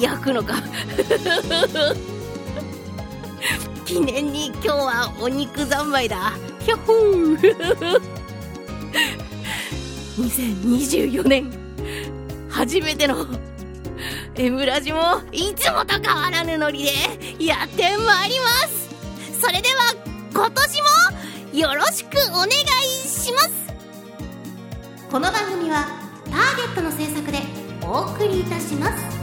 焼くのか。記念に今日はお肉三昧だ。ひょほー。2024年初めての。M ラジもいつもと変わらぬノリで。やってまいります。それでは今年もよろしくお願いします。この番組はターゲットの制作でお送りいたします。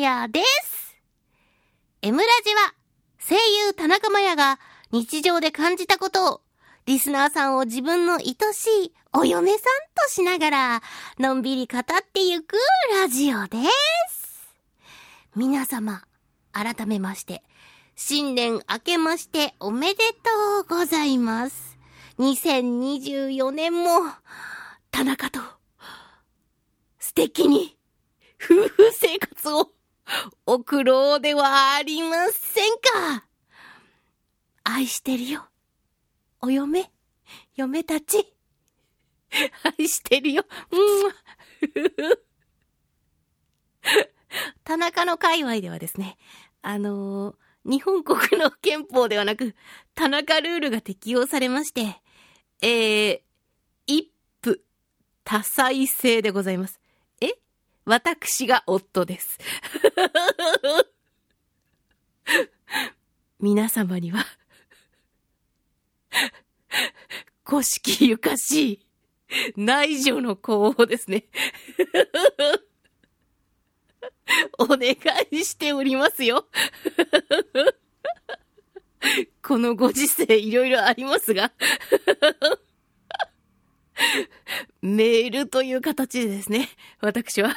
也です。M ラジは、声優田中真也が日常で感じたことを、リスナーさんを自分の愛しいお嫁さんとしながら、のんびり語ってゆくラジオです。皆様、改めまして、新年明けましておめでとうございます。2024年も、田中と、素敵に、夫婦生活を、送ろうではありませんか。愛してるよ。お嫁、嫁たち。愛してるよ。うん。田中の界隈ではですね、あのー日本国の憲法ではなく、田中ルールが適用されまして、えー、一夫多妻制でございます。私が夫です。皆様には、古式ゆかしい内助の功をですね、お願いしておりますよ。このご時世いろいろありますが、メールという形でですね、私は、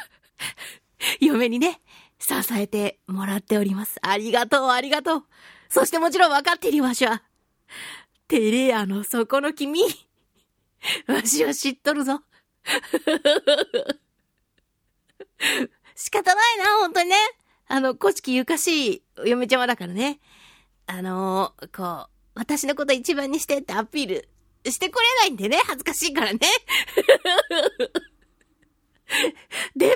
嫁にね、支えてもらっております。ありがとう、ありがとう。そしてもちろん分かっているわしは、テレ屋の底の君、わしは知っとるぞ。仕方ないな、ほんとにね。あの、古式ゆかしい嫁ちゃまだからね。あのーこう、私のこと一番にしてってアピールしてこれないんでね、恥ずかしいからね。で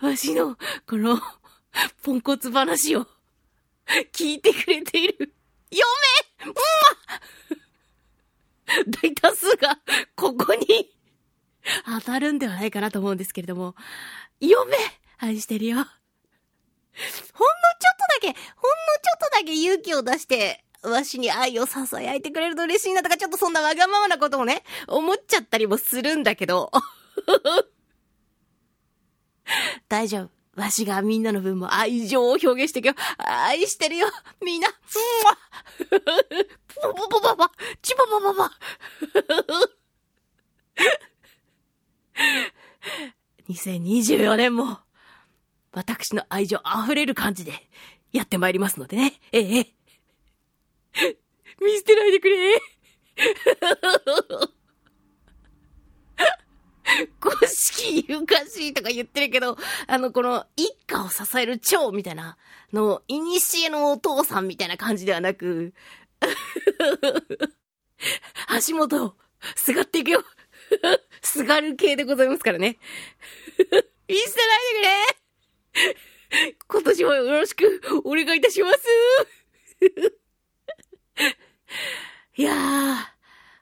も、わしの、この、ポンコツ話を、聞いてくれている、嫁うんま。大多数が、ここに、当たるんではないかなと思うんですけれども、嫁愛してるよ。ほんのちょっとだけ、ほんのちょっとだけ勇気を出して、わしに愛を囁いてくれると嬉しいなとか、ちょっとそんなわがままなこともね、思っちゃったりもするんだけど。大丈夫。わしがみんなの分も愛情を表現していくよ。愛してるよ。みんな。うんわポポポポポチポポポポ2024年も、私の愛情溢れる感じでやってまいりますのでね。ええ。見捨てないでくれ。ふふふ古式ゆかしいとか言ってるけど、あの、この一家を支える長みたいなの、いにしえのお父さんみたいな感じではなく、足元をすがっていくよ。すがる系でございますからね。見捨てないでくれ 今年もよろしくお願いいたします。いやー、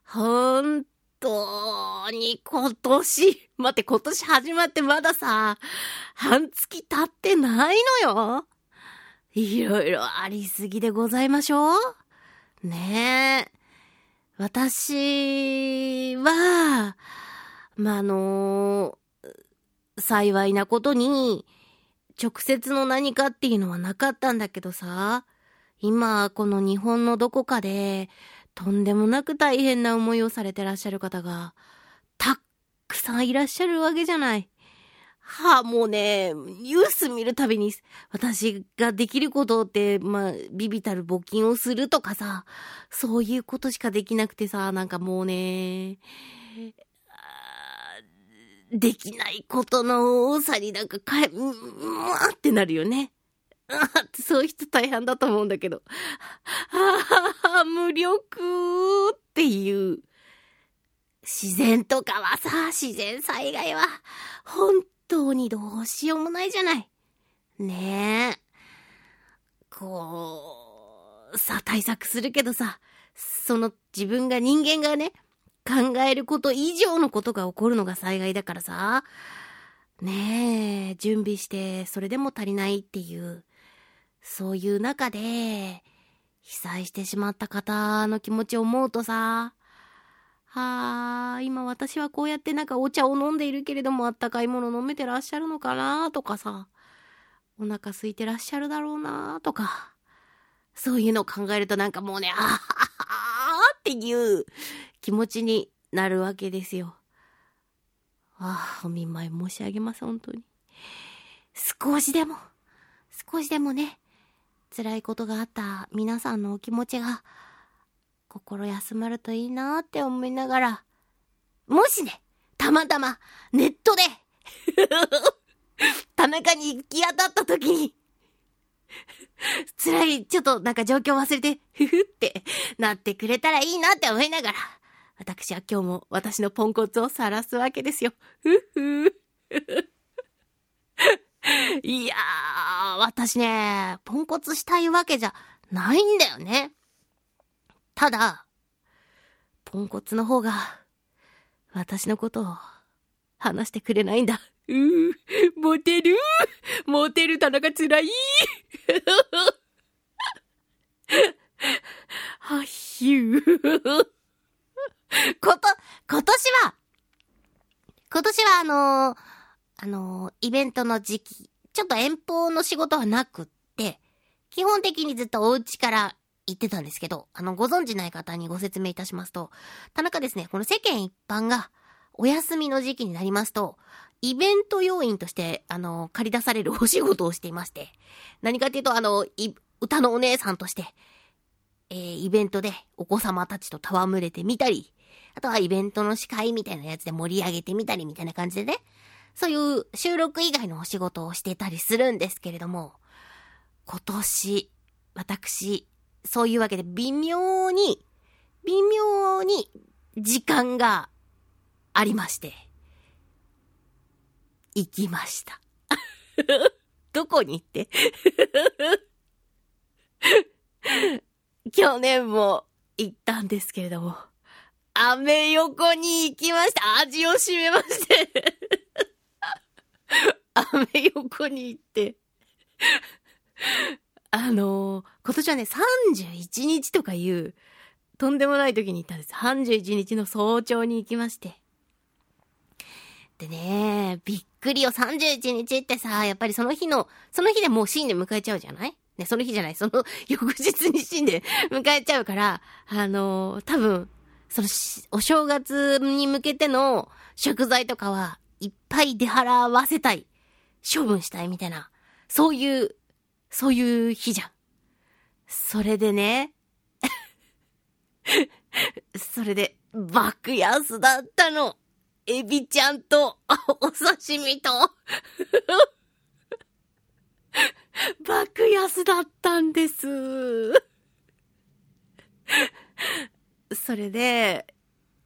本当に今年、待って今年始まってまださ、半月経ってないのよ。いろいろありすぎでございましょうねえ。私は、まあ、あの幸いなことに、直接の何かっていうのはなかったんだけどさ、今、この日本のどこかで、とんでもなく大変な思いをされてらっしゃる方が、たっくさんいらっしゃるわけじゃない。はあ、もうね、ニュース見るたびに、私ができることって、まあ、ビビたる募金をするとかさ、そういうことしかできなくてさ、なんかもうね、できないことの多さになんかかえ、うわってなるよね。あ そういう人大半だと思うんだけど。ああ、無力っていう。自然とかはさ、自然災害は、本当にどうしようもないじゃない。ねえ。こう、さ、対策するけどさ、その自分が人間がね、考えること以上のことが起こるのが災害だからさ。ねえ、準備してそれでも足りないっていう、そういう中で、被災してしまった方の気持ちを思うとさ、はあ、今私はこうやってなんかお茶を飲んでいるけれどもあったかいもの飲めてらっしゃるのかなとかさ、お腹空いてらっしゃるだろうなとか、そういうのを考えるとなんかもうね、あははっていう気持ちになるわけですよ。ああ、お見舞い申し上げます、本当に。少しでも、少しでもね、辛いことがあった皆さんのお気持ちが、心休まるといいなって思いながら、もしね、たまたまネットで 田中に行き当たった時に辛い、ちょっとなんか状況忘れて、ふふってなってくれたらいいなって思いながら、私は今日も私のポンコツを晒すわけですよ。ふふ。いやー、私ね、ポンコツしたいわけじゃないんだよね。ただ、ポンコツの方が、私のことを話してくれないんだ。うー、モテるモテる田中つらい はひゅー。こと、今年は、今年はあのー、あの、イベントの時期、ちょっと遠方の仕事はなくって、基本的にずっとお家から言ってたんですけど、あの、ご存知ない方にご説明いたしますと、田中ですね、この世間一般がお休みの時期になりますと、イベント要員として、あの、借り出されるお仕事をしていまして、何かっていうと、あの、歌のお姉さんとして、えー、イベントでお子様たちと戯れてみたり、あとはイベントの司会みたいなやつで盛り上げてみたりみたいな感じでね、そういう収録以外のお仕事をしてたりするんですけれども、今年、私、そういうわけで微妙に、微妙に時間がありまして、行きました。どこに行って？去年も行ったんですけれども、アメ横に行きました。味を占めましてアメ横に行ってあのー、今年はね、31日とかいう、とんでもない時に行ったんです。31日の早朝に行きまして。でね、びっくりよ、31日ってさ、やっぱりその日の、その日でもう死んで迎えちゃうじゃない？ね、その日じゃない、その翌日に死んで迎えちゃうから、あのー、多分、その、お正月に向けての食材とかはいっぱい出払わせたい。処分したいみたいな。そういうそういう日じゃん。それでね、それで、爆安だったの。エビちゃんと、お刺身と、爆安だったんです。それで、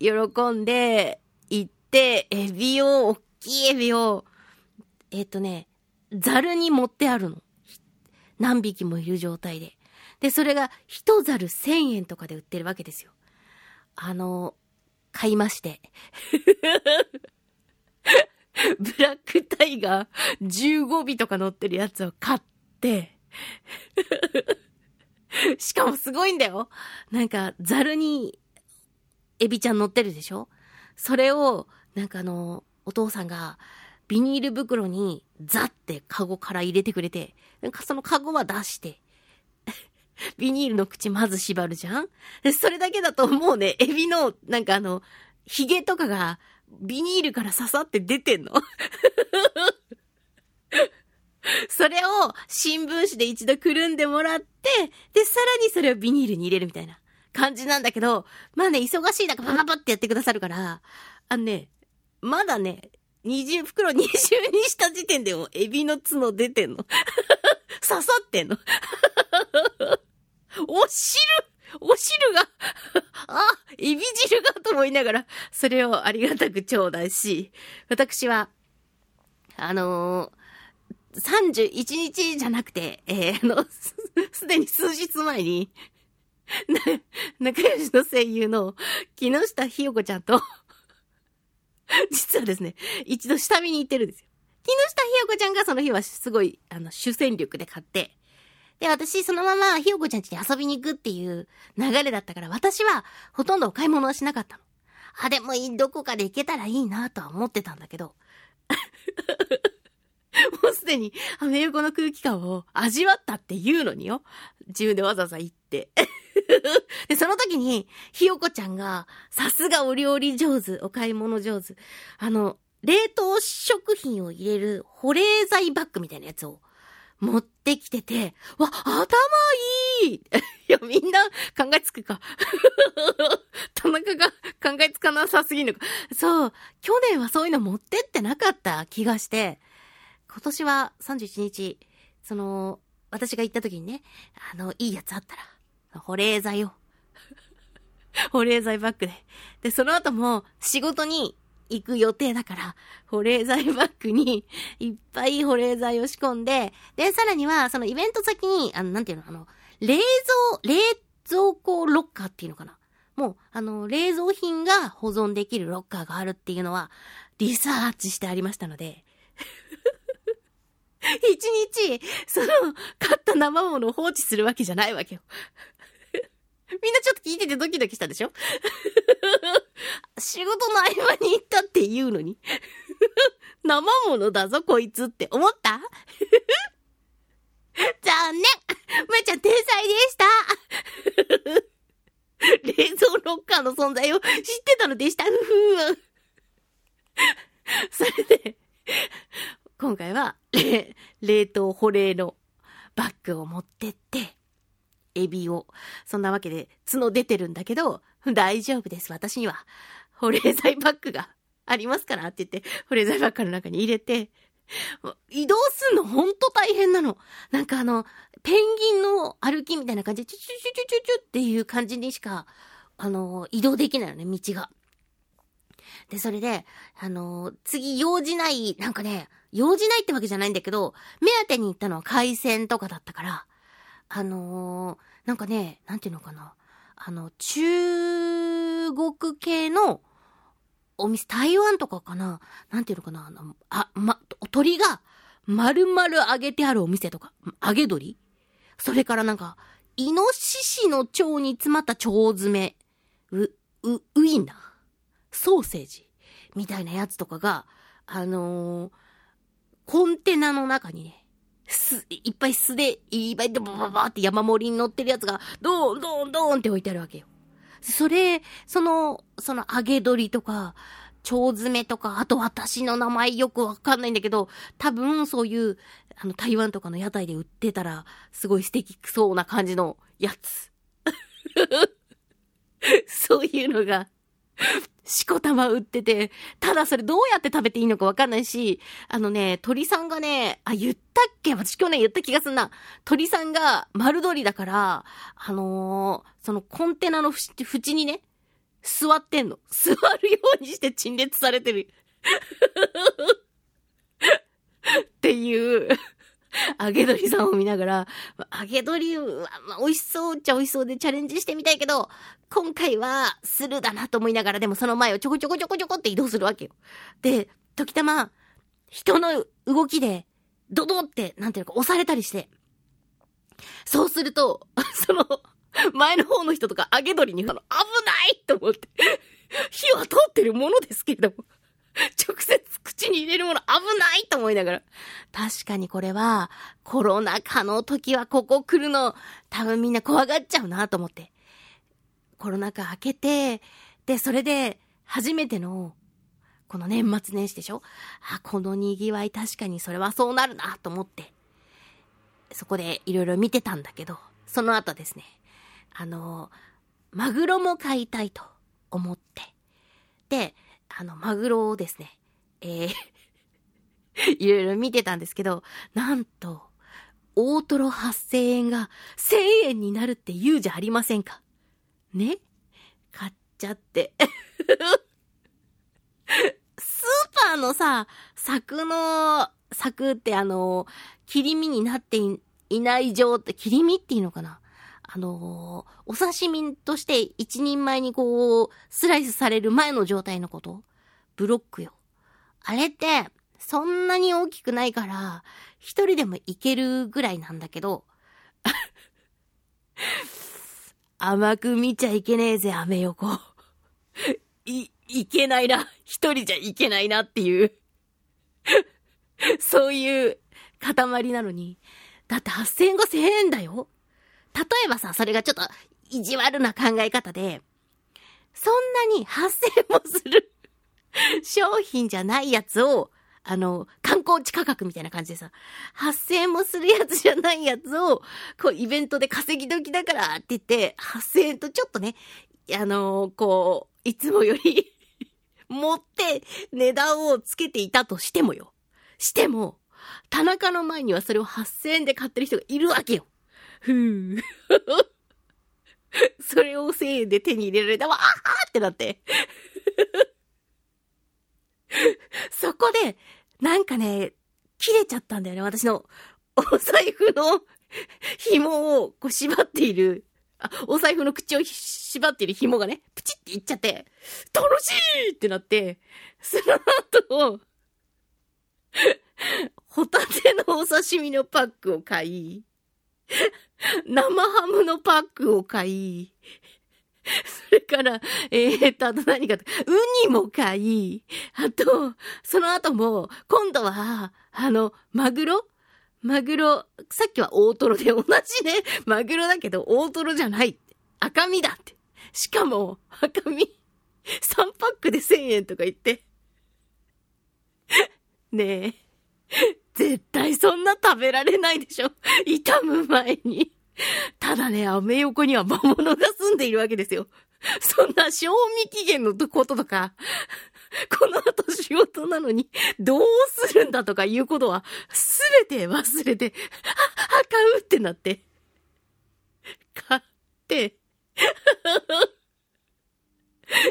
喜んで、行って、エビを、おきいエビを、えっ、とね、ザルに持ってあるの。何匹もいる状態で。で、それが一猿千円とかで売ってるわけですよ。あの、買いまして。ブラックタイガー15尾とか乗ってるやつを買って、しかもすごいんだよ。なんか、ザルに、エビちゃん乗ってるでしょ？それを、なんかあの、お父さんが、ビニール袋にザってカゴから入れてくれて、なんかそのカゴは出して、ビニールの口まず縛るじゃん？それだけだともうね、エビの、なんかあの、ヒゲとかがビニールから刺さって出てんの。それを新聞紙で一度くるんでもらって、で、さらにそれをビニールに入れるみたいな感じなんだけど、まあね、忙しい中パパパってやってくださるから、あのね、まだね、20袋二重にした時点でもエビの角出てんの。刺さってんの。お汁お汁があ、エビ汁がと思いながら、それをありがたく頂戴し、私は、あのー、31日じゃなくて、えー、あの、すでに数日前に、仲良しの声優の木下ひよこちゃんと 実はですね、一度下見に行ってるんですよ。木下ひよこちゃんがその日はすごい、あの、主戦力で買って、で、私そのままひよこちゃん家に遊びに行くっていう流れだったから、私はほとんどお買い物はしなかったの。あ、でもどこかで行けたらいいなとは思ってたんだけど、もうすでにアメ横の空気感を味わったっていうのによ。自分でわざわざ行って。で、その時に、ひよこちゃんが、さすがお料理上手、お買い物上手。あの、冷凍食品を入れる保冷剤バッグみたいなやつを持ってきてて、わ、頭いい いや、みんな考えつくか。田中が考えつかなさすぎるのか。そう、去年はそういうの持ってってなかった気がして、今年は31日、その、私が行った時にね、あの、いいやつあったら、保冷剤を。保冷剤バッグで。で、その後も仕事に行く予定だから、保冷剤バッグにいっぱい保冷剤を仕込んで、で、さらには、そのイベント先に、あの、なんていうの、あの、冷蔵、冷蔵庫ロッカーっていうのかな。もう、あの、冷蔵品が保存できるロッカーがあるっていうのは、リサーチしてありましたので、一日、その、買った生物を放置するわけじゃないわけよ。みんなちょっと聞いててドキドキしたでしょ？仕事の合間に行ったって言うのに。生物だぞ、こいつって思った？残念。まちゃん天才でした。冷蔵ロッカーの存在を知ってたのでした。ふふそれで、今回は、冷凍保冷のバッグを持ってって、エビを。そんなわけで、角出てるんだけど、大丈夫です。私には、保冷剤バッグがありますからって言って、保冷剤バッグの中に入れて、移動すんのほんと大変なの。なんかあの、ペンギンの歩きみたいな感じで、チュチュチュチュチュチュっていう感じにしか、あの、移動できないのね、道が。で、それで、あの次、用事ない、なんかね、用事ないってわけじゃないんだけど、目当てに行ったのは海鮮とかだったから、あのー、なんかね、なんていうのかな。あの、中国系のお店、台湾とかかな。なんていうのかな。あの、あ、ま、鳥が丸々揚げてあるお店とか、揚げ鳥それからなんか、イノシシの腸に詰まった腸詰め、う、う、ウインナー、ソーセージ、みたいなやつとかが、あのー、コンテナの中にね、す、いっぱい素で、いっぱいでバババって山盛りに乗ってるやつが、ドーン、ドーン、ドーンって置いてあるわけよ。それ、その、その揚げ鶏とか、腸詰めとか、あと私の名前よくわかんないんだけど、多分そういう、あの、台湾とかの屋台で売ってたら、すごい素敵そうな感じのやつ。そういうのが しこたま売ってて、ただそれどうやって食べていいのかわかんないし、あのね、鳥さんがね、あ、言ったっけ？私去年言った気がすんな。鳥さんが丸鳥だから、あのー、そのコンテナの縁にね、座ってんの。座るようにして陳列されてる。っていう 揚げ鶏さんを見ながら、揚げ鶏は、まあ、美味しそうっちゃ美味しそうでチャレンジしてみたいけど、今回はスルーだなと思いながら、でもその前をちょこちょこちょこちょこって移動するわけよ。で、時たま、人の動きで、ドドって、なんていうか、押されたりして。そうすると、その、前の方の人とか揚げ鶏に、あの、危ないと思って。火は通ってるものですけれども。直接口に入れるもの危ないと思いながら。確かにこれは、コロナ禍の時はここ来るの、多分みんな怖がっちゃうなと思って。コロナ禍明けて、で、それで、初めての、この年末年始でしょ？あ、この賑わい確かにそれはそうなるなと思って。そこでいろいろ見てたんだけど、その後ですね、あの、マグロも買いたいと思って、で、あの、マグロをですね、えー いろいろ見てたんですけど、なんと、大トロ8000円が1000円になるって言うじゃありませんか。ね？買っちゃって。スーパーのさ、柵の、柵ってあの、切り身になっていない状態、切り身っていうのかな？あのお刺身として一人前にこう、スライスされる前の状態のことブロックよ。あれって、そんなに大きくないから、一人でもいけるぐらいなんだけど、甘く見ちゃいけねえぜ、アメ横。い、いけないな。一人じゃいけないなっていうそういう塊なのに。だって8000円が1000円だよ。例えばさ、それがちょっと意地悪な考え方で、そんなに8000円もする 商品じゃないやつをあの、観光地価格みたいな感じでさ、8000円もするやつじゃないやつを、こう、イベントで稼ぎ時だからって言って、8000とちょっとね、あのー、こう、いつもより 持って値段をつけていたとしてもよ。しても、田中の前にはそれを8000円で買ってる人がいるわけよ。ふぅ。それを1000円で手に入れられたわ、あーってなってそこで、なんかね、切れちゃったんだよね、私の。お財布の紐をこう縛っている、あ、お財布の口を縛っている紐がね、プチっていっちゃって、楽しいってなって、その後、ホタテのお刺身のパックを買い、生ハムのパックを買い、それから、えー、っと、あと何か、ウニも買い、あと、その後も、今度は、あの、マグロ？マグロ、さっきは大トロで同じね、マグロだけど大トロじゃない。赤身だって。しかも、赤身、3パックで1000円とか言って。ねえ。絶対そんな食べられないでしょ。痛む前に。ただね、アメ横には魔物が住んでいるわけですよ。そんな賞味期限のこととか、この後仕事なのにどうするんだとかいうことはすべて忘れて、あ、あ、買うってなって。買って、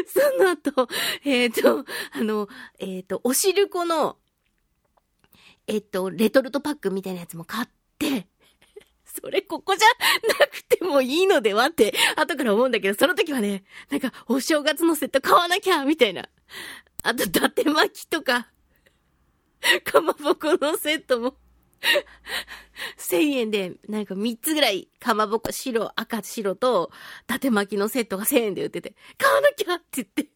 その後、えっ、ー、と、あの、えっ、ー、と、おしるこの、えっ、と、レトルトパックみたいなやつも買って、それここじゃなくてもいいのではって、後から思うんだけど、その時はね、なんか、お正月のセット買わなきゃみたいな。あと、伊達巻きとか、かまぼこのセットも1000円で、なんか3つぐらい、かまぼこ、白、赤、白と、伊達巻きのセットが1000円で売ってて、買わなきゃって言って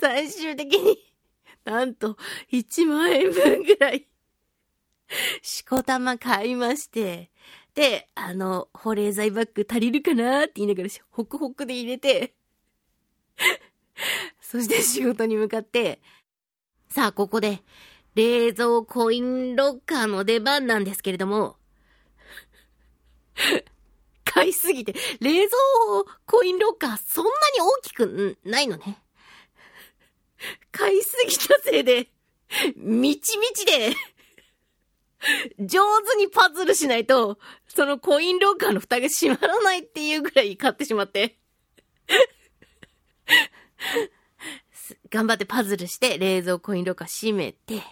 最終的に、なんと、1万円分ぐらい。しこたま買いまして、で、あの、保冷剤バッグ足りるかなって言いながら、ホクホクで入れて、そして仕事に向かって、さあ、ここで、冷蔵コインロッカーの出番なんですけれども、買いすぎて、冷蔵コインロッカーそんなに大きくないのね。買いすぎたせいで、みちみちで、上手にパズルしないと、そのコインロッカーの蓋が閉まらないっていうぐらい買ってしまって。頑張ってパズルして冷蔵コインロッカー閉めて、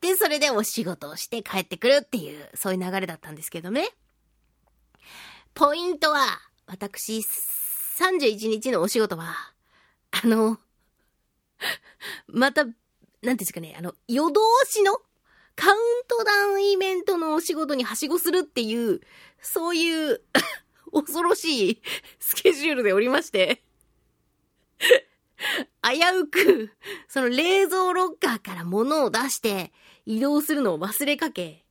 で、それでお仕事をして帰ってくるっていう、そういう流れだったんですけどね。ポイントは、私、31日のお仕事は、あの、また、なんていうんですかね、あの、夜通しのカウントダウンイベントのお仕事にはしごするっていう、そういう 恐ろしいスケジュールでおりまして 危うく、その冷蔵ロッカーから物を出して移動するのを忘れかけ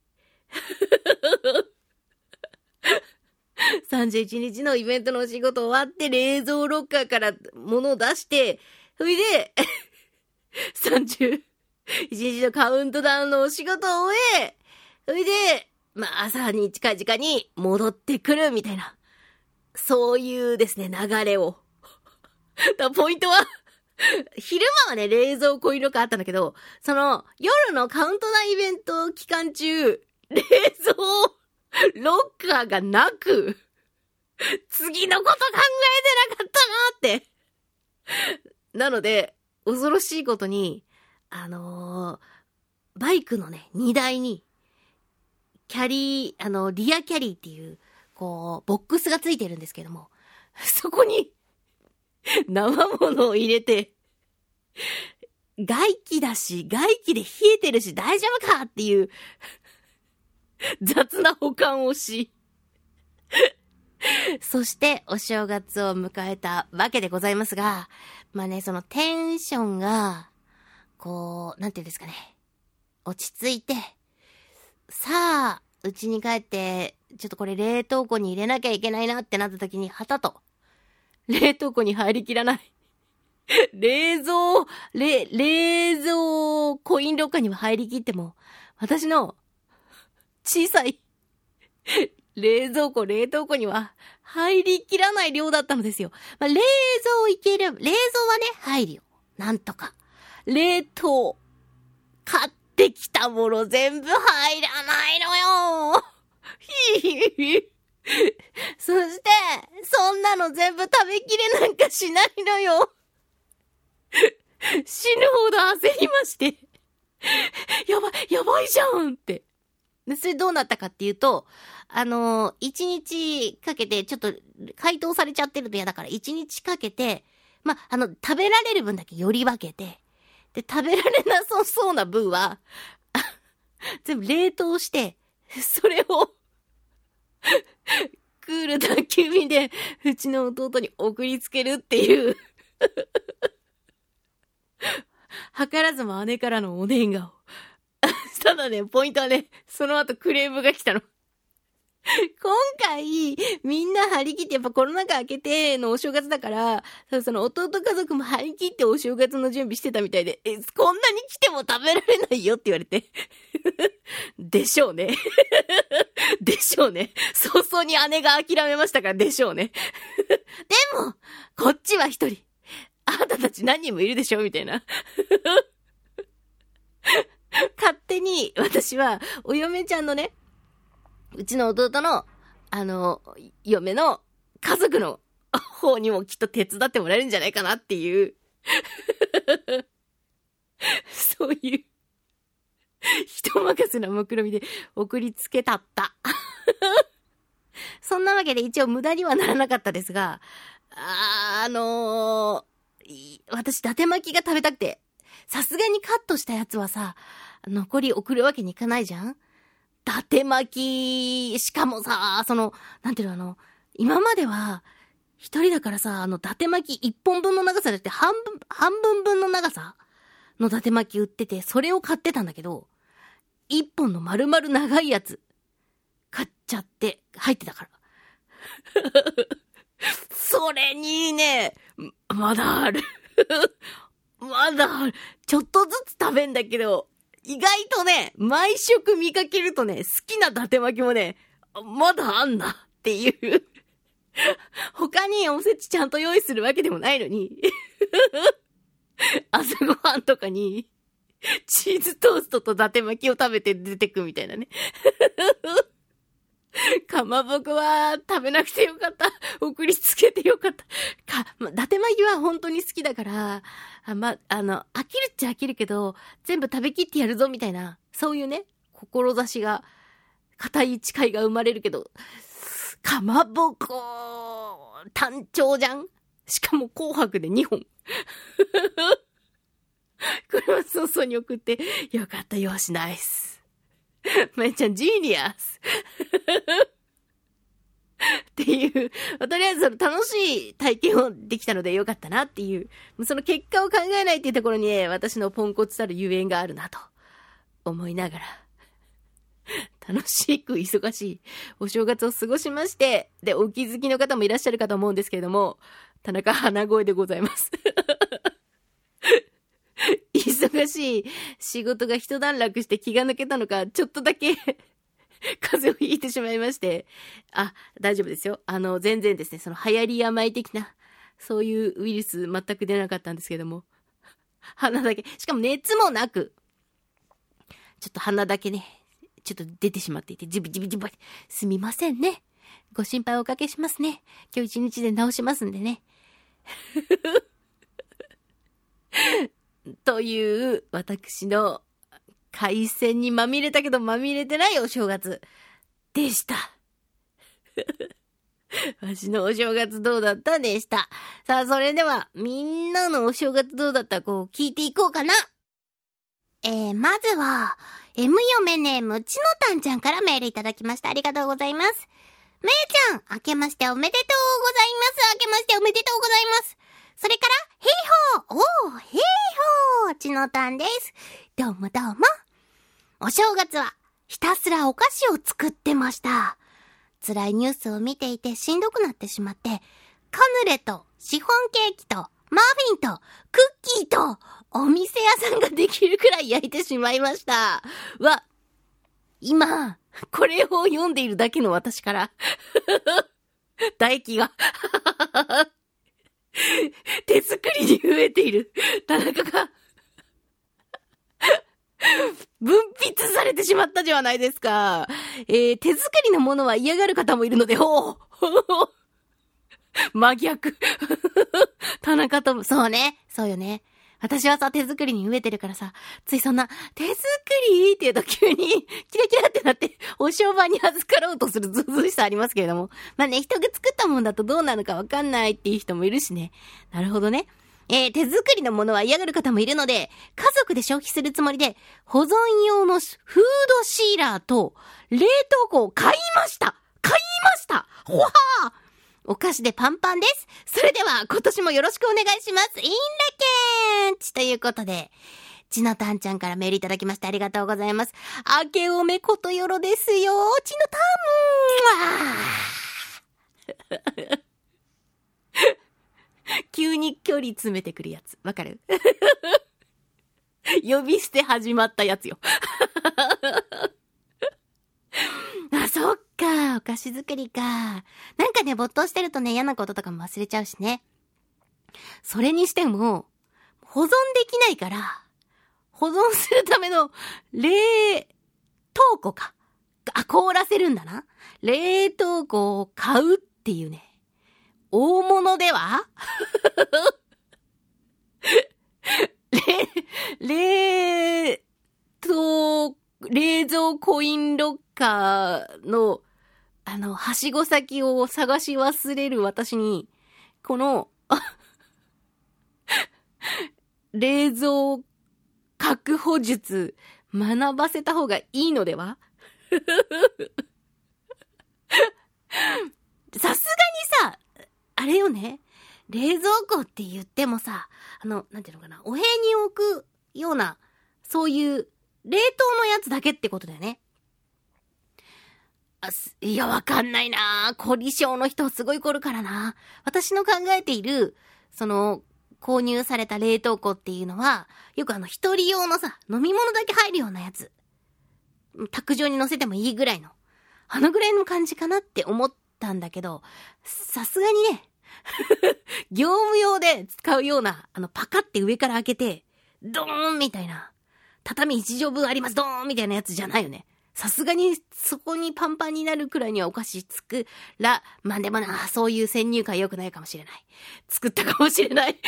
31日のイベントのお仕事終わって冷蔵ロッカーから物を出して、それで 30、一日のカウントダウンのお仕事を終え、それで、まあ朝に近い時間に戻ってくるみたいな。そういうですね、流れを。だポイントは昼間はね、冷蔵庫色があったんだけど、その、夜のカウントダウンイベント期間中、冷蔵、ロッカーがなく、次のこと考えてなかったなって。なので、恐ろしいことに、あのー、バイクのね、荷台に、キャリー、あの、リアキャリーっていう、こう、ボックスがついてるんですけども、そこに、生物を入れて、外気だし、外気で冷えてるし大丈夫かっていう雑な保管をしそしてお正月を迎えたわけでございますが、まあね、そのテンションが、こう、なんていうんですかね。落ち着いて、さあ、うちに帰って、ちょっとこれ冷凍庫に入れなきゃいけないなってなった時に、はたと、冷凍庫に入りきらない。冷蔵、冷、冷蔵コインロッカーには入りきっても、私の小さい冷蔵庫、冷凍庫には入りきらない量だったのですよ。まあ、冷蔵いける、冷蔵はね、入るよ。なんとか。冷凍、買ってきたもの全部入らないのよ。ひひひ。そして、そんなの全部食べきれなんかしないのよ。死ぬほど焦りまして。やばい、やばいじゃんって。それどうなったかっていうと、あの、一日かけて、ちょっと、解凍されちゃってると嫌だから、一日かけて、まあ、の、食べられる分だけより分けて、で、食べられなさそうな分は、全部冷凍して、それをクール宅急便で、うちの弟に送りつけるっていう図らずも姉からのお年顔。ただね、ポイントはね、その後クレームが来たの。今回、みんな張り切って、やっぱコロナ禍明けてのお正月だから、その弟家族も張り切ってお正月の準備してたみたいで、え、こんなに来ても食べられないよって言われて。でしょうね。でしょうね。早々に姉が諦めましたから、でしょうね。でも、こっちは一人。あなたたち何人もいるでしょうみたいな。勝手に、私は、お嫁ちゃんのね、うちの弟の、あの、嫁の家族の方にもきっと手伝ってもらえるんじゃないかなっていう。そういう人任せな目論みで送りつけたった。そんなわけで一応無駄にはならなかったですが、あ、あのー、私、伊達巻きが食べたくて、さすがにカットしたやつはさ、残り送るわけにいかないじゃん伊達巻き、しかもさ、その、なんていうの、あの、今までは、一人だからさ、あの、伊達巻き一本分の長さでって半分、半分分の長さの伊達巻き売ってて、それを買ってたんだけど、一本の丸々長いやつ、買っちゃって、入ってたから。それにね、まだある まだある。ちょっとずつ食べんだけど、意外とね、毎食見かけるとね、好きな伊達巻きもね、まだあんなっていう。他におせちちゃんと用意するわけでもないのに。朝ごはんとかに、チーズトーストと伊達巻きを食べて出てくみたいなね。かまぼこは食べなくてよかった。送りつけてよかった。か、ま、伊達巻きは本当に好きだから、あま、あの、飽きるっちゃ飽きるけど、全部食べきってやるぞみたいな、そういうね、志が、固い誓いが生まれるけど、かまぼこ、単調じゃんしかも紅白で2本。これは早々に送って、よかった、よし、ナイス。まゆちゃん、ジーニアス。っていう、とりあえずその楽しい体験をできたのでよかったなっていう、その結果を考えないっていうところに、私のポンコツたるゆえんがあるなと思いながら、楽しく忙しいお正月を過ごしまして、で、お気づきの方もいらっしゃるかと思うんですけれども、田中花声でございます。忙しい仕事が一段落して気が抜けたのか、ちょっとだけ 風邪をひいてしまいまして、あ、大丈夫ですよ。あの、全然ですね、その流行り病的な、そういうウイルス全く出なかったんですけども、鼻だけ、しかも熱もなく、ちょっと鼻だけね、ちょっと出てしまっていて、ジビジビジビ、すみませんね。ご心配おかけしますね。今日一日で治しますんでね。という、私の海鮮にまみれたけどまみれてないお正月でした。わしのお正月どうだったでした。さあ、それでは、みんなのお正月どうだったこう聞いていこうかな。えー、まずは、M 嫁ネーム、ちのたんちゃんからメールいただきました。ありがとうございます。めいちゃん、明けましておめでとうございます。明けましておめでとうございます。それから、ヘイホーおー、ヘイホーちのたんです。どうもどうも。お正月は、ひたすらお菓子を作ってました。辛いニュースを見ていてしんどくなってしまって、カヌレとシフォンケーキとマフィンとクッキーとお店屋さんができるくらい焼いてしまいました。わ、今、これを読んでいるだけの私から、唾液が、手作りに増えている田中が、分泌されてしまったじゃないですか。えー、手作りのものは嫌がる方もいるので、ほう 真逆。田中とも、そうね。そうよね。私はさ、手作りに飢えてるからさ、ついそんな、手作りって言うと急に、キラキラってなって、お商売に預かろうとするずうずうしさありますけれども。まあね、人が作ったもんだとどうなのかわかんないっていう人もいるしね。なるほどね。えー、手作りのものは嫌がる方もいるので、家族で消費するつもりで、保存用のフードシーラーと冷凍庫を買いました買いましたほはーお菓子でパンパンです。それでは、今年もよろしくお願いします。インラケンチということで、ちのたんちゃんからメールいただきましてありがとうございます。明けおめことよろですよ。ちのたん急に距離詰めてくるやつ。わかる？呼び捨て始まったやつよ。あ、そっか。お菓子作りか。なんかね、没頭してるとね、嫌なこととかも忘れちゃうしね。それにしても、保存できないから、保存するための冷凍庫か。あ、凍らせるんだな。冷凍庫を買うっていうね。大物では 冷、冷凍、冷蔵コインロッカーの、あの、はしご先を探し忘れる私に、この、冷蔵確保術、学ばせた方がいいのでは？さすがにさ、あれよね。冷蔵庫って言ってもさ、あの、なんていうのかな、お部屋に置くような、そういう、冷凍のやつだけってことだよね。いや、わかんないな凝り性の人すごい凝るからな。私の考えている、その、購入された冷凍庫っていうのは、よくあの、一人用のさ、飲み物だけ入るようなやつ。卓上に乗せてもいいぐらいの。あのぐらいの感じかなって思ったんだけど、さすがにね、業務用で使うような、あの、パカって上から開けて、ドーンみたいな、畳一畳分あります、ドーンみたいなやつじゃないよね。さすがに、そこにパンパンになるくらいにはお菓子作ら、まあでもな、そういう先入観良くないかもしれない。作ったかもしれない。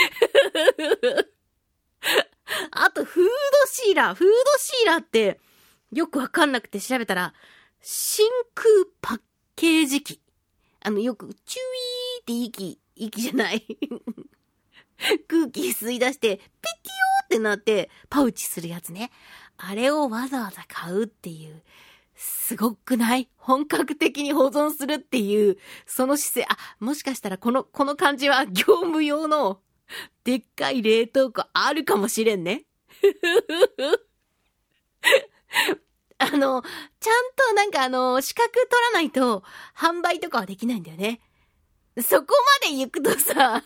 あと、フードシーラー。フードシーラーって、よくわかんなくて調べたら、真空パッケージ機。あの、よく、チュイーって息、息じゃない。空気吸い出して、ピティオーってなって、パウチするやつね。あれをわざわざ買うっていう、すごくない？本格的に保存するっていう、その姿勢、あ、もしかしたらこの、この感じは業務用の、でっかい冷凍庫あるかもしれんね。あの、ちゃんとなんかあの、資格取らないと、販売とかはできないんだよね。そこまで行くとさ、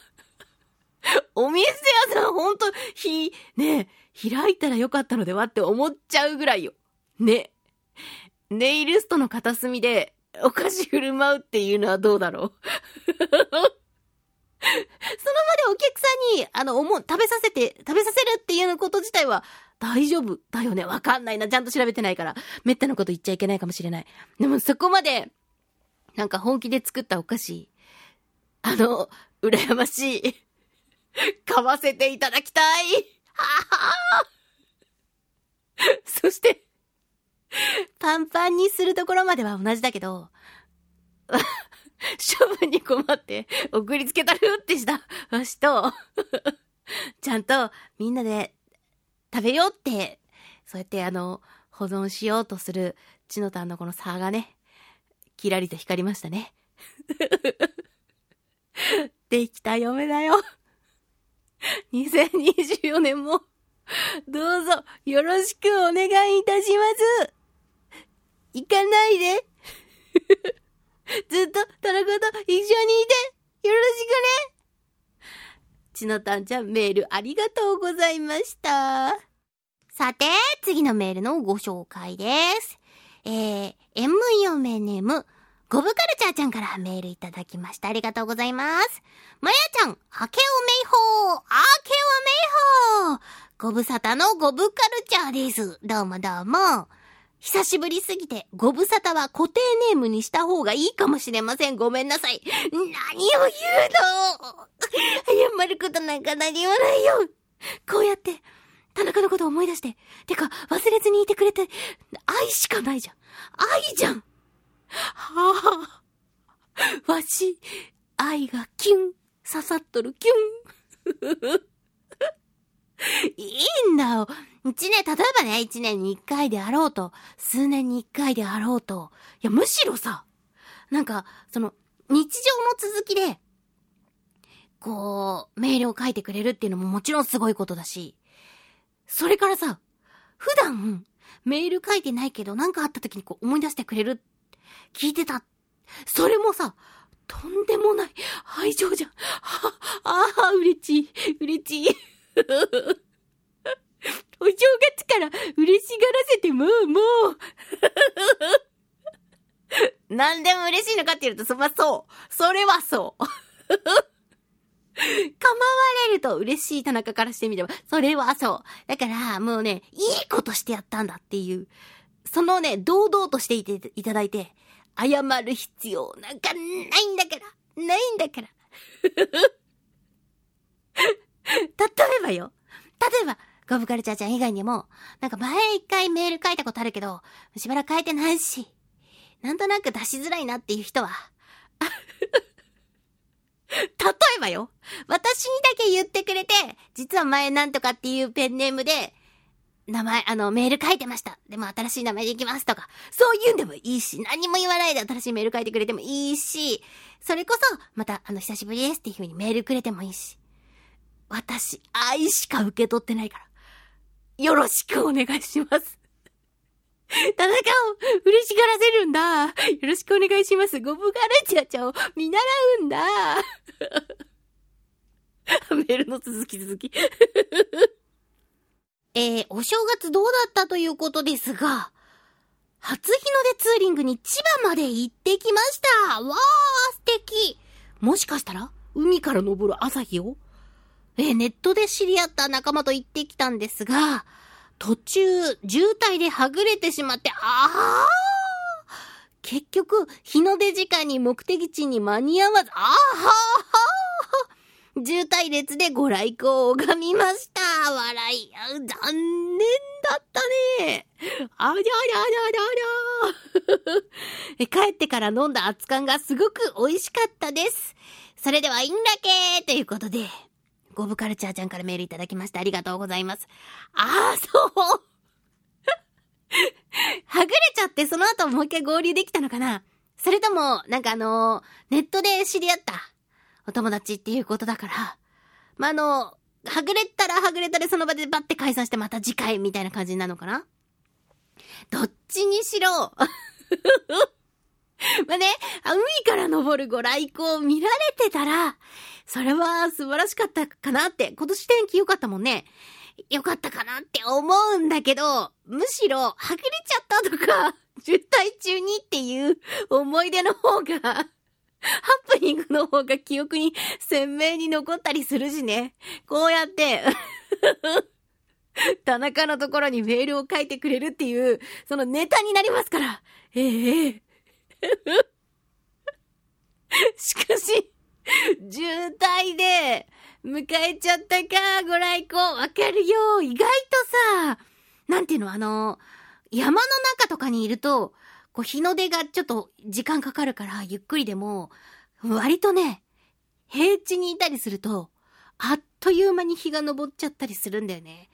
お店屋さんほんと、ひ、ねえ、開いたらよかったのではって思っちゃうぐらいよ。ね。ネイルストの片隅でお菓子振る舞うっていうのはどうだろう？その場でお客さんに、あの、思う、食べさせて、食べさせるっていうこと自体は大丈夫だよね？わかんないな。ちゃんと調べてないから。めったなこと言っちゃいけないかもしれない。でもそこまで、なんか本気で作ったお菓子、あの、羨ましい。買わせていただきたい。は はそして、パンパンにするところまでは同じだけど、処分に困って送りつけたるってしたわしと、ちゃんとみんなで食べようって、そうやってあの、保存しようとするちのたんのこの差がね、キラリと光りましたね。できた嫁だよ。2024年も、どうぞよろしくお願いいたします。行かないで。ずっと田中と一緒にいて、よろしくね。ちのたんちゃんメールありがとうございました。さて、次のメールのご紹介です。えー、M 嫁ネーム、ゴブカルチャーちゃんからメールいただきました。ありがとうございます。まやちゃん、あけおめいほー、あけおめいほー。ご無沙汰のゴブカルチャーです。どうもどうも。久しぶりすぎて、ご無沙汰は固定ネームにした方がいいかもしれません。ごめんなさい。何を言うの謝ることなんか何もないよ。こうやって、田中のこと思い出して、てか、忘れずにいてくれて、愛しかないじゃん。愛じゃん。はあ。わし、愛がキュン、刺さっとるキュン。いいんだよ。一年、例えばね、一年に一回であろうと、数年に一回であろうと、いや、むしろさ、なんか、その、日常の続きで、こう、メールを書いてくれるっていうのももちろんすごいことだし、それからさ、普段、メール書いてないけど、なんかあった時にこう思い出してくれる、聞いてた。それもさ、とんでもない愛情じゃん。は、ああ、嬉しい、嬉しい。お正月から嬉しがらせてもう、もう。何でも嬉しいのかって言うと、そばそう。それはそう。構われると嬉しい田中からしてみれば、それはそう。だから、もうね、いいことしてやったんだっていう、そのね、堂々としていていただいて、謝る必要なんかないんだから、ないんだから。例えばよ。例えば、ゴブカルチャーちゃん以外にも、なんか前一回メール書いたことあるけど、しばらく書いてないし、なんとなく出しづらいなっていう人は、例えばよ、私にだけ言ってくれて、実は前なんとかっていうペンネームで、名前、あの、メール書いてました。でも新しい名前でいきますとか、そういうんでもいいし、何も言わないで新しいメール書いてくれてもいいし、それこそ、また、あの、久しぶりですっていう風にメールくれてもいいし。私、愛しか受け取ってないから。よろしくお願いします。田中を嬉しがらせるんだ。よろしくお願いします。ゴブガルチャちゃんを見習うんだ。メールの続き続き。えー、お正月どうだったということですが、初日の出ツーリングに千葉まで行ってきました。わー、素敵。もしかしたら、海から昇る朝日を？えー、ネットで知り合った仲間と行ってきたんですが、途中、渋滞ではぐれてしまって、ああ結局、日の出時間に目的地に間に合わず、ああ渋滞列でご来光を拝みました。笑い。残念だったね。ありゃりゃりゃりゃりゃ。帰ってから飲んだ熱燗がすごく美味しかったです。それではいいんだけということで、ゴブカルチャーちゃんからメールいただきました。ありがとうございます。ああ、そう はぐれちゃってその後もう一回合流できたのかなそれとも、なんかあのー、ネットで知り合ったお友達っていうことだから、まあ、あのはぐれたらはぐれたでその場でバッて解散してまた次回みたいな感じになるのかな？どっちにしろ まあね、海から登るご来光見られてたら、それは素晴らしかったかなって。今年天気良かったもんね。よかったかなって思うんだけど、むしろ、はぐれちゃったとか、渋滞中にっていう思い出の方が、ハプニングの方が記憶に鮮明に残ったりするしね。こうやって 田中のところにメールを書いてくれるっていう、そのネタになりますから。ええ しかし、渋滞で、迎えちゃったか、ご来光。わかるよ。意外とさ、なんていうの、あの、山の中とかにいると、こう日の出がちょっと時間かかるから、ゆっくりでも、割とね、平地にいたりすると、あっという間に日が昇っちゃったりするんだよね。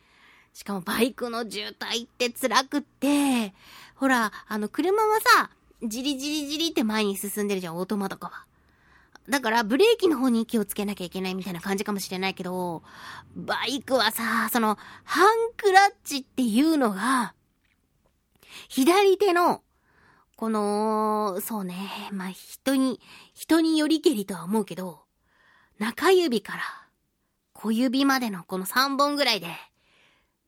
しかもバイクの渋滞って辛くって、ほら、あの車はさ、じりじりじりって前に進んでるじゃん、オートマとかは。だから、ブレーキの方に気をつけなきゃいけないみたいな感じかもしれないけど、バイクはさ、その、ハンクラッチっていうのが、左手の、この、そうね、まあ、人に、人によりけりとは思うけど、中指から小指までのこの3本ぐらいで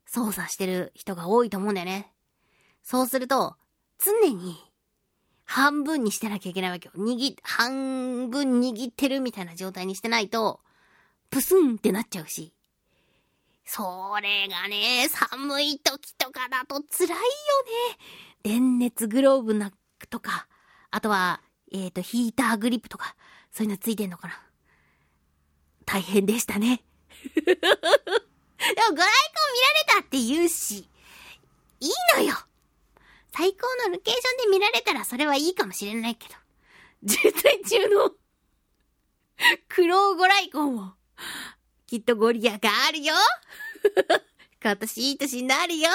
操作してる人が多いと思うんだよね。そうすると、常に半分にしてなきゃいけないわけよ。握、半分握ってるみたいな状態にしてないと、プスンってなっちゃうし。それがね、寒い時とかだと辛いよね。電熱グローブな、とか、あとは、えっ、ー、と、ヒーターグリップとか、そういうのついてんのかな。大変でしたね。でも、ご来光見られたって言うし、いいのよ最高のロケーションで見られたらそれはいいかもしれないけど、渋滞中の苦労ご来光も、きっとご利益があるよ 今年いい年になるよ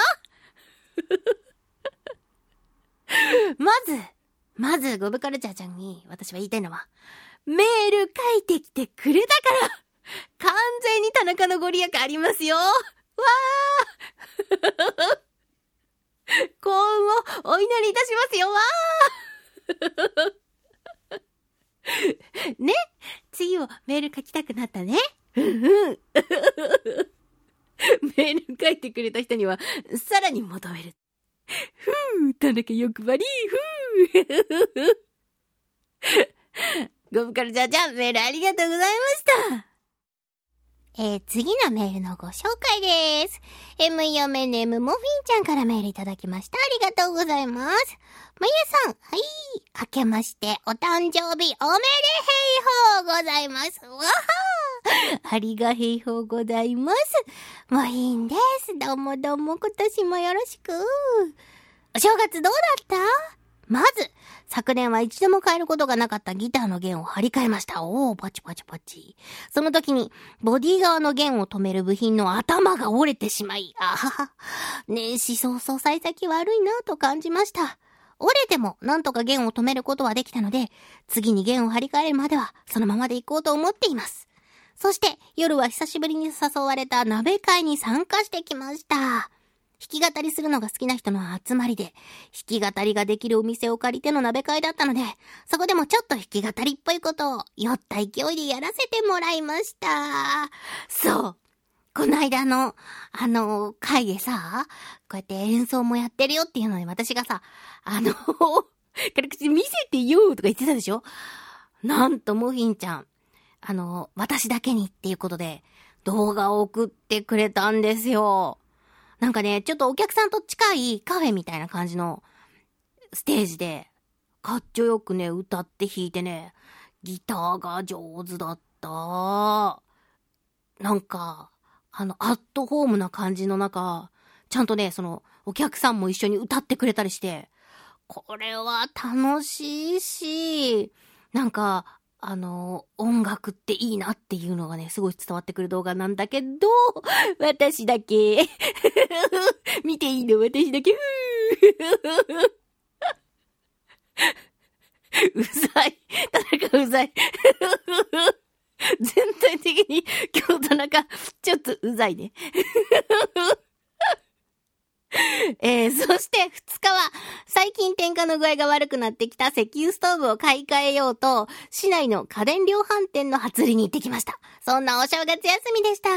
まず、まず、ゴブカルチャーちゃんに私は言いたいのは、メール書いてきてくれたから、完全に田中のご利益ありますよ。わー。幸運をお祈りいたしますよ。わー。ね？次もメール書きたくなったね。メール書いてくれた人には、さらに求める。ふぅ、田中欲張り、ふぅ。ゴムカルチャーちゃん、メールありがとうございました。えー、次のメールのご紹介です。M 嫁ネームモフィンちゃんからメールいただきました。ありがとうございます。まゆさん、はい。明けまして、お誕生日おめでへいほうございます。わはありがへいほうございます。モフィンです。どうもどうも今年もよろしく。お正月どうだった？まず、昨年は一度も変えることがなかったギターの弦を張り替えました。おー、パチパチパチ。その時に、ボディ側の弦を止める部品の頭が折れてしまい、あはは。年始早々幸先悪いなと感じました。折れても、なんとか弦を止めることはできたので、次に弦を張り替えるまでは、そのままで行こうと思っています。そして、夜は久しぶりに誘われた鍋会に参加してきました。弾き語りするのが好きな人の集まりで、弾き語りができるお店を借りての鍋会だったので、そこでもちょっと弾き語りっぽいことを酔った勢いでやらせてもらいました。そう。この間の、あの、会でさ、こうやって演奏もやってるよっていうので私がさ、あの、軽口見せてよとか言ってたでしょ？なんとモフィンちゃん、あの、私だけにっていうことで、動画を送ってくれたんですよ。なんかね、ちょっとお客さんと近いカフェみたいな感じのステージで、かっちょよくね、歌って弾いてね、ギターが上手だった。なんか、あの、アットホームな感じの中、ちゃんとね、その、お客さんも一緒に歌ってくれたりして、これは楽しいし、なんか、あの、音楽っていいなっていうのがね、すごい伝わってくる動画なんだけど、私だけ、見ていいの？私だけ、うざい。田中うざい。全体的に今日田中、ちょっとうざいね。えー、そして2日は、最近添加の具合が悪くなってきた石油ストーブを買い替えようと、市内の家電量販店の初売りに行ってきました。そんなお正月休みでした。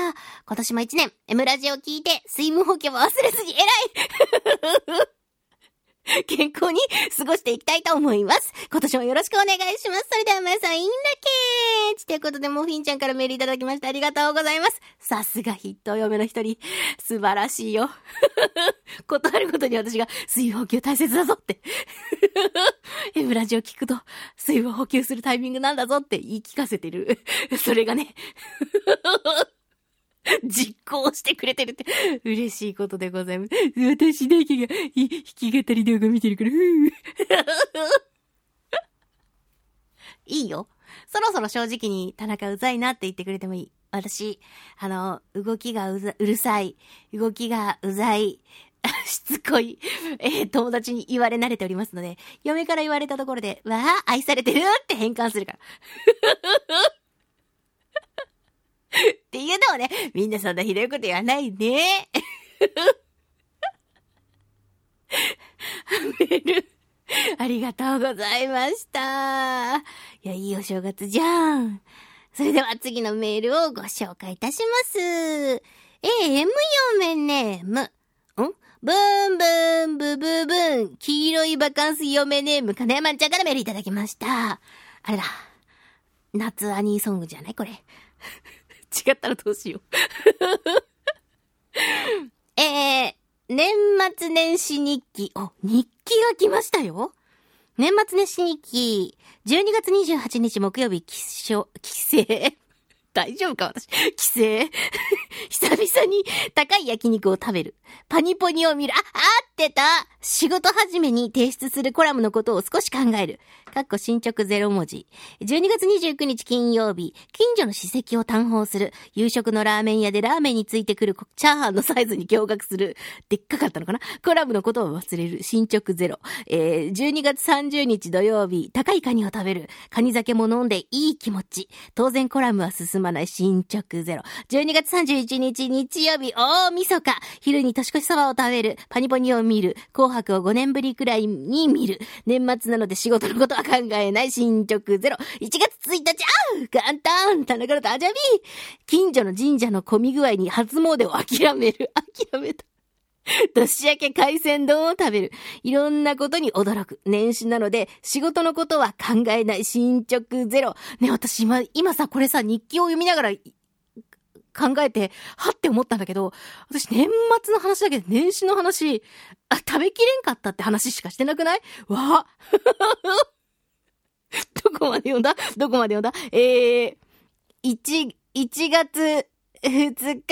今年も一年、M ラジオ聞いて、水分補給も忘れずに偉い 健康に過ごしていきたいと思います。今年もよろしくお願いします。それでは皆さん、いいんだけーちということで、もうフィンちゃんからメールいただきましてありがとうございます。さすが筆頭嫁の一人。素晴らしいよ。断ることに私が水分補給大切だぞって。M ラジオ聞くと水分補給するタイミングなんだぞって言い聞かせてる。それがね、実行してくれてるって嬉しいことでございます。私だけが弾き語り動画見てるから、いいよ。そろそろ正直に田中うざいなって言ってくれてもいい。私、あの、動きがうざ、うるさい。動きがうざい。しつこい、えー友達に言われ慣れておりますので、嫁から言われたところで、わあ、愛されてるって変換するから。っていうのをね、みんなそんなひどいこと言わないね。メール、ありがとうございました。いや、いいお正月じゃん。それでは次のメールをご紹介いたします。AM 嫁ネーム。ん？ブンブンブブブン、黄色いバカンス嫁ネーム、金山ちゃんからメールいただきました。あれだ。夏アニーソングじゃない？これ。違ったらどうしよう。えー、年末年始日記。お、日記が来ましたよ。年末年始日記。12月28日木曜日、帰省、帰省。大丈夫か私。帰省。久々に高い焼肉を食べる。パニポニを見る。あ、合ってた仕事始めに提出するコラムのことを少し考える。かっこ進捗ゼロ文字。12月29日金曜日、近所の史跡を探訪する。夕食のラーメン屋でラーメンについてくるチャーハンのサイズに驚愕する。でっかかったのかな？コラムのことを忘れる。進捗ゼロ。えー、12月30日土曜日、高いカニを食べる。カニ酒も飲んでいい気持ち。当然コラムは進まない。進捗ゼロ。12月31 1日日曜日、大晦日。昼に年越しそばを食べる。パニポニを見る。紅白を5年ぶりくらいに見る。年末なので仕事のことは考えない。進捗ゼロ。1月1日、あう元旦田中の誕生日近所の神社の混み具合に初詣を諦める。諦めた。年明け海鮮丼を食べる。いろんなことに驚く。年始なので、仕事のことは考えない。進捗ゼロ。ね、私今、今さ、これさ、日記を読みながら、考えて、はって思ったんだけど、私年末の話だけで年始の話、あ、食べきれんかったって話しかしてなくない？わ どこまで読んだ？どこまで読んだ？えー、1、1月2日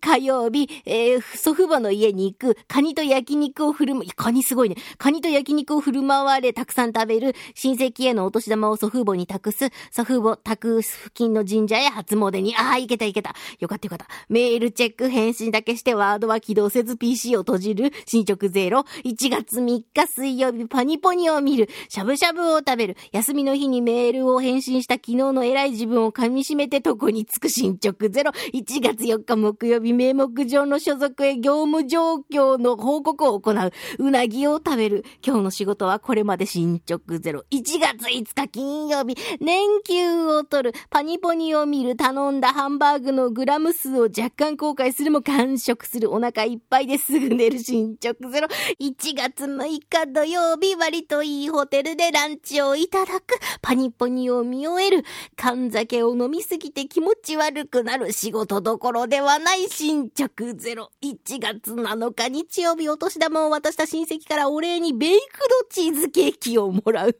火曜日、えー、祖父母の家に行く、カニと焼肉を振る舞い、カニすごいね。カニと焼肉を振る舞われ、たくさん食べる、親戚へのお年玉を祖父母に託す、祖父母託す付近の神社へ初詣に、ああ、いけたいけた。よかったよかった。メールチェック返信だけしてワードは起動せず PC を閉じる、進捗ゼロ。1月3日水曜日、パニポニを見る、しゃぶしゃぶを食べる、休みの日にメールを返信した昨日の偉い自分を噛み締めて床につく進捗ゼロ。1月4日木曜日、名目上の所属へ業務状況の報告を行う。うなぎを食べる。今日の仕事はこれまで進捗ゼロ。1月5日金曜日、年休を取る。パニポニを見る。頼んだハンバーグのグラム数を若干後悔するも完食する。お腹いっぱいですぐ寝る。進捗ゼロ。1月6日土曜日、割といいホテルでランチをいただく。パニポニを見終える。缶酒を飲みすぎて気持ち悪くなる。仕事どころではない進捗ゼロ。1月7日日曜日お年玉を渡した親戚からお礼にベイクドチーズケーキをもらう。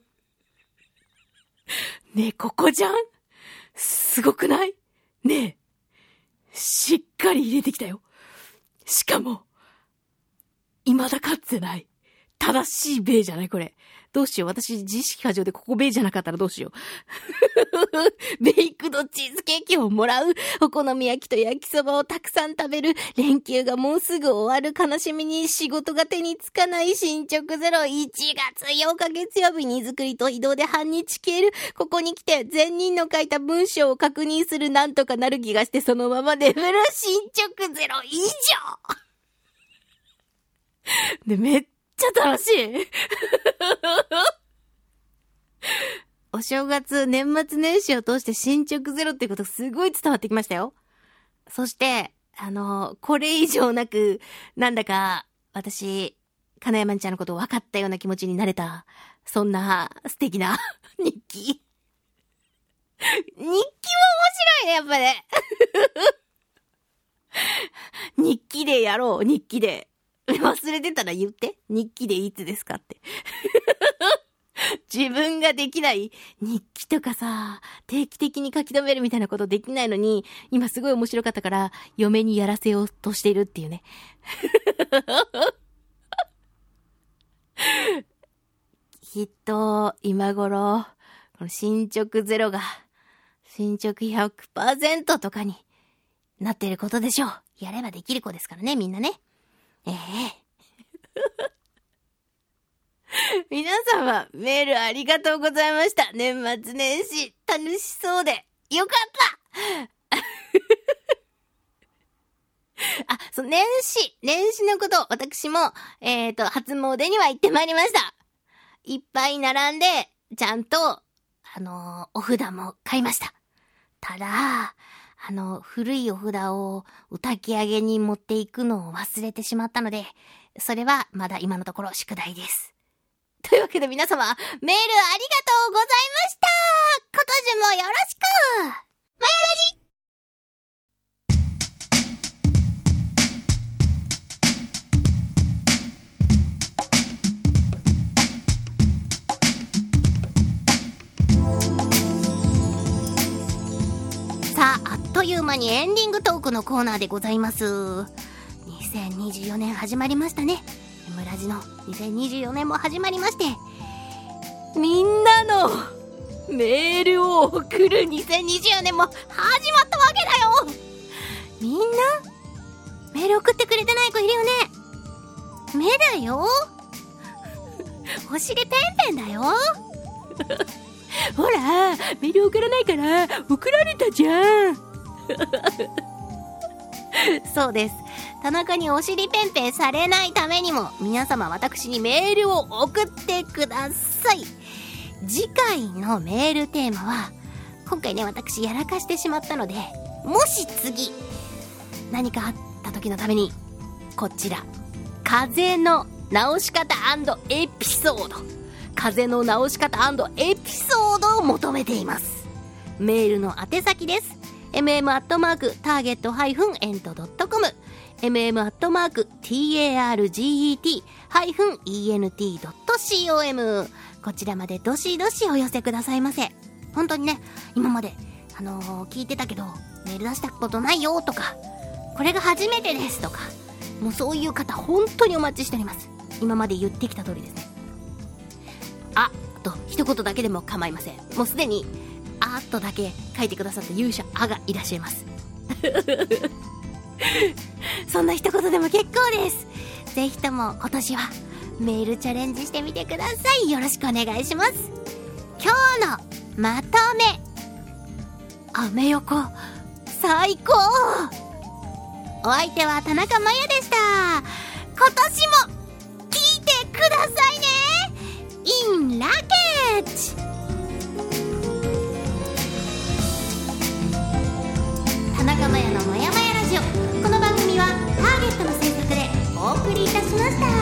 ねえ、ここじゃん？すごくない？ねえ、しっかり入れてきたよ。しかも、未だかつてない。正しいベイじゃない？これ。どうしよう。私、自意識過剰でここベイじゃなかったらどうしよう。ベイクドチーズケーキをもらう。お好み焼きと焼きそばをたくさん食べる。連休がもうすぐ終わる悲しみに仕事が手につかない進捗ゼロ。1月8日月曜日に作りと移動で半日消える。ここに来て前人の書いた文章を確認するなんとかなる気がしてそのまま眠る進捗ゼロ以上。で、めっちゃ楽しい お正月、年末年始を通して進捗ゼロっていうことすごい伝わってきましたよ。そして、あの、これ以上なく、なんだか、私、金山ちゃんのことを分かったような気持ちになれた、そんな素敵な 日記。日記も面白いね、やっぱね。日記でやろう、日記で。忘れてたら言って。日記でいつですかって。自分ができない日記とかさ、定期的に書き留めるみたいなことできないのに、今すごい面白かったから、嫁にやらせようとしているっていうね。きっと、今頃、この進捗ゼロが、進捗100%とかになっていることでしょう。やればできる子ですからね、みんなね。ええ 皆様、メールありがとうございました。年末年始、楽しそうで、よかった あ、そう、年始、年始のこと、私も、えっ、と、初詣には行ってまいりました。いっぱい並んで、ちゃんと、あのお札も買いました。ただ、あの、古いお札を歌き上げに持っていくのを忘れてしまったので、それはまだ今のところ宿題です。というわけで皆様、メールありがとうございました。今年もよろしく。マヤラあ、という間にエンディングトークのコーナーでございます。2024年始まりましたね。村地の2024年も始まりまして、みんなのメールを送る2024年も始まったわけだよみんなメール送ってくれてない子いるよね目だよお尻ペンペンだよ ほら、メール送らないから、送られたじゃん。そうです。田中にお尻ペンペンされないためにも、皆様私にメールを送ってください。次回のメールテーマは、今回ね、私やらかしてしまったので、もし次、何かあった時のために、こちら、風の直し方エピソード。風の直し方エピソードを求めています。メールの宛先です。mm.target-ent.com mm.target-ent.com こちらまでどしどしお寄せくださいませ。本当にね、今まで、あのー聞いてたけど、メール出したことないよとか、これが初めてですとか、もうそういう方本当にお待ちしております。今まで言ってきた通りですね。あと一言だけでも構いませんもうすでにあーとだけ書いてくださった勇者あがいらっしゃいます。そんな一言でも結構です。ぜひとも今年はメールチャレンジしてみてください。よろしくお願いします。今日のまとめ。アメ横。最高。お相手は田中真也でした。今年も聞いてくださいね。In ラケッジました。